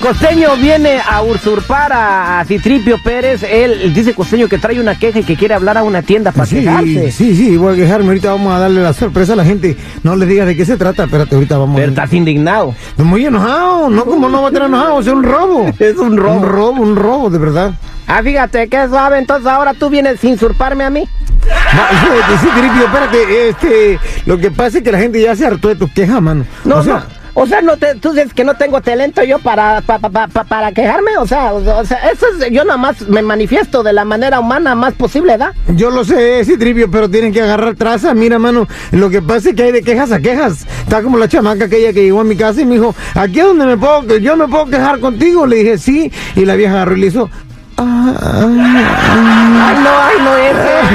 Costeño viene a usurpar a, a Citripio Pérez. Él dice costeño que trae una queja y que quiere hablar a una tienda para Sí, quejarse. sí, sí, voy a quejarme. Ahorita vamos a darle la sorpresa a la gente. No le digas de qué se trata. Espérate, ahorita vamos Pero a estás indignado. Muy enojado. No, como no va a estar enojado. Es un robo. Es un robo. Un robo, un robo, de verdad. Ah, fíjate, qué suave. Entonces ahora tú vienes sin usurparme a mí. No, espérate, sí, Tripio, espérate. Este, lo que pasa es que la gente ya se hartó de tus quejas, mano. No, o sea, no. O sea, no te, tú dices que no tengo talento yo para, pa- pa- pa- pa- para quejarme. O sea, o, o sea, eso es, yo nada más me manifiesto de la manera humana más posible, ¿da? Yo lo sé, sí, Tripio, pero tienen que agarrar traza. Mira, mano, lo que pasa es que hay de quejas a quejas. Está como la chamaca aquella que llegó a mi casa y me dijo, aquí es donde me puedo, yo me puedo quejar contigo. Le dije, sí, y la vieja agarró y le hizo, "Ah, ah, ah". Ay, no, ay, no, ese.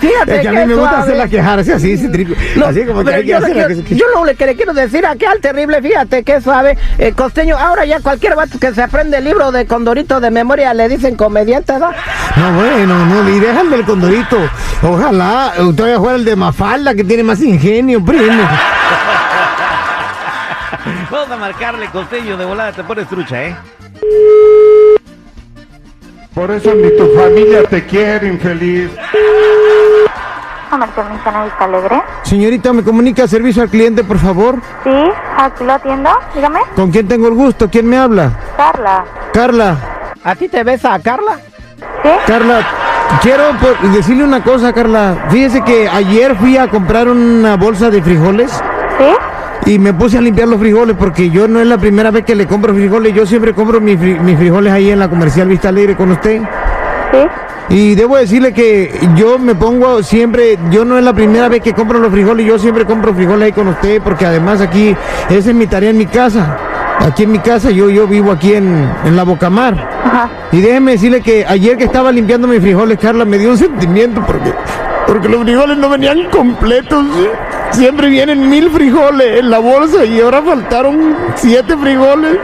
Fíjate Es que a mí qué me gusta suave. hacerla quejarse así, sí, Tripio. No, así como que hay que yo, lo hacerla. quiero- que yo lo que le quiero decir aquí al terrible, fíjate que suave, eh, costeño, ahora ya cualquier vato que se aprende el libro de Condorito de memoria le dicen comediante, ¿no? No, bueno, no, y déjame el condorito. Ojalá usted vaya a jugar el de Mafalda, que tiene más ingenio, primo. Vamos a marcarle costeño de volada, te pones trucha, ¿eh? Por eso ni tu familia te quiere, infeliz. Comercial Mexicana Vista Alegre. Señorita, ¿me comunica servicio al cliente, por favor? Sí, aquí lo atiendo. Dígame. ¿Con quién tengo el gusto? ¿Quién me habla? Carla. Carla. ¿A ti te ves a Carla? ¿Sí? Carla, quiero por- decirle una cosa, Carla. Fíjese que ayer fui a comprar una bolsa de frijoles ¿Sí? y me puse a limpiar los frijoles porque yo no es la primera vez que le compro frijoles. Yo siempre compro mis, fri- mis frijoles ahí en la comercial Vista Alegre con usted. ¿Sí? Y debo decirle que yo me pongo siempre, yo no es la primera vez que compro los frijoles, yo siempre compro frijoles ahí con usted porque además aquí, esa es mi tarea en mi casa. Aquí en mi casa, yo, yo vivo aquí en, en la Bocamar. Ajá. Y déjeme decirle que ayer que estaba limpiando mis frijoles, Carla, me dio un sentimiento porque, porque los frijoles no venían completos. Siempre vienen mil frijoles en la bolsa y ahora faltaron siete frijoles.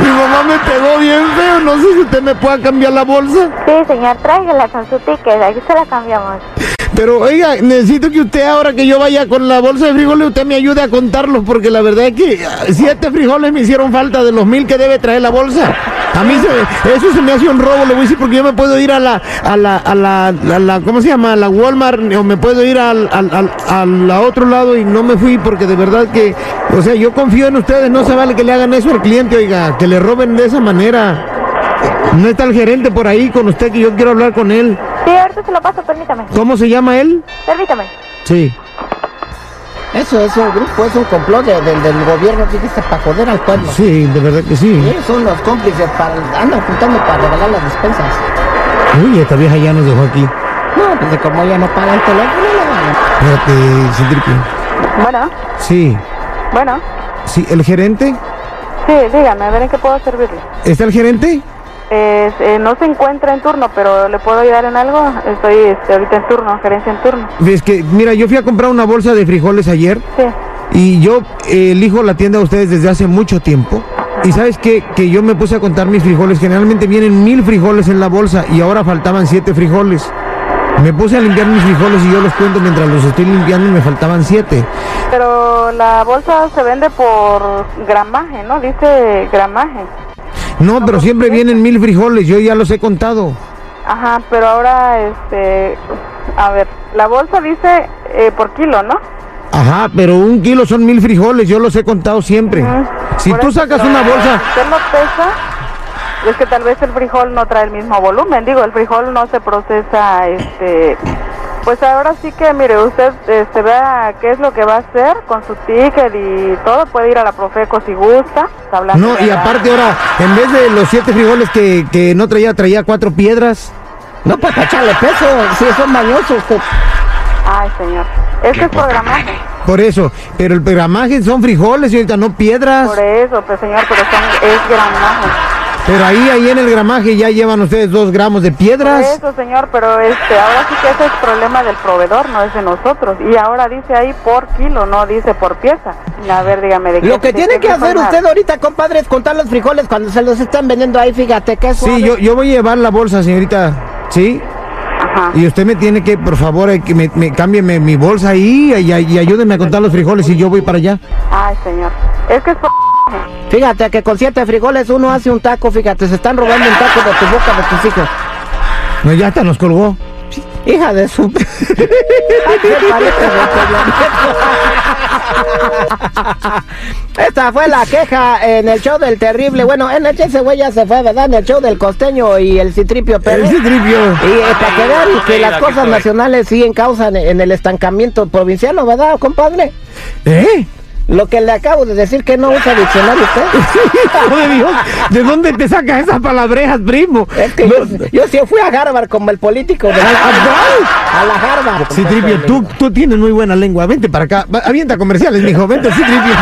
Mi mamá me pegó bien feo, no sé si usted me pueda cambiar la bolsa. Sí, señor, tráigala con su ticket. Aquí se la cambiamos. Pero oiga, necesito que usted ahora que yo vaya con la bolsa de frijoles, usted me ayude a contarlos, porque la verdad es que ah, siete frijoles me hicieron falta de los mil que debe traer la bolsa. A mí se- eso se me hace un robo, le voy a decir, porque yo me puedo ir a la, a la, a la, ¿cómo se llama? A la Walmart, o me puedo ir al, al, al, al- otro lado y no me fui, porque de verdad que, o sea, yo confío en ustedes, no se vale que le hagan eso al cliente, oiga, que le roben de esa manera. No está el gerente por ahí con usted, que yo quiero hablar con él. Sí, ahorita se lo paso, permítame. ¿Cómo se llama él? Permítame. Sí. Eso es un grupo, es un complot de- del- del gobierno, fíjese, para joder al pueblo. Sí, de verdad que sí. Sí, son los cómplices, para, andan juntando para regalar las despensas. Uy, esta vieja ya nos dejó aquí. No, pues de como ya no paga el teléfono, no vale. Espérate. Bueno, Sí, bueno. sí, ¿el gerente? Sí, dígame, a ver en qué puedo servirle. ¿Está el gerente? Eh, eh, no se encuentra en turno, pero ¿le puedo ayudar en algo? Estoy este, ahorita en turno, gerencia en turno. Es que, mira, yo fui a comprar una bolsa de frijoles ayer Sí. y yo eh, elijo la tienda de ustedes desde hace mucho tiempo. Y sabes qué? que yo me puse a contar mis frijoles. Generalmente vienen mil frijoles en la bolsa y ahora faltaban siete frijoles. Me puse a limpiar mis frijoles y yo los cuento mientras los estoy limpiando y me faltaban siete. Pero la bolsa se vende por gramaje, ¿no? Dice gramaje. No, pero siempre vienen mil frijoles, yo ya los he contado. Ajá, pero ahora, este, a ver, la bolsa dice eh, por kilo, ¿no? Ajá, pero un kilo son mil frijoles, yo los he contado siempre. Si Por tú eso, sacas una bolsa, Usted lo pesa, es que tal vez el frijol no trae el mismo volumen, digo, el frijol no se procesa, este, pues ahora sí que, mire, usted este, vea qué es lo que va a hacer con su ticket y todo, puede ir a la Profeco si gusta, está hablando no, y aparte ahora, en vez de los siete frijoles que, que no traía, traía cuatro piedras. No, pues para echarle peso, si son mañosos. pues. Ay, señor, este es programaje, Por eso, pero el gramaje son frijoles y ahorita no piedras. por eso, pues señor, pero son, es gramaje. Pero ahí, ahí en el gramaje ya llevan ustedes dos gramos de Por piedras. eso, señor, pero este, ahora sí que ese es problema del proveedor, no es de nosotros. Y ahora dice ahí por kilo, no dice por pieza. A ver, dígame de qué. Lo que tiene que hacer usted ahorita, compadre, es contar los frijoles cuando se los están vendiendo ahí, fíjate que eso. Sí, yo, yo voy a llevar la bolsa, señorita. ¿Sí? Ajá. Y usted me tiene que, por favor, eh, que me, me cámbieme mi bolsa ahí y, y ayúdeme a contar los frijoles y yo voy para allá. Ay, señor. Es que es por... Fíjate que con siete frijoles uno hace un taco, fíjate, se están robando un taco de tu boca de tus hijos. No, ya hasta nos colgó. Hija de su... Esta fue la queja en el show del terrible. Bueno, en el ese güey ya se fue, ¿verdad? En el show del costeño y el citripio Pérez. El citripio. Y eh, para que vean que las cosas nacionales siguen causan en el estancamiento provincial, ¿verdad, compadre? ¿Eh? Lo que le acabo de decir que no usa diccionario usted. De Dios, ¿de dónde te sacas esas palabrejas, primo? Es que yo, yo sí fui a Harvard como el político de ¿A a la Harvard. Citripio, tú, tú tienes muy buena lengua. Vente para acá. Avienta comerciales, mijo. Vente, Citripio.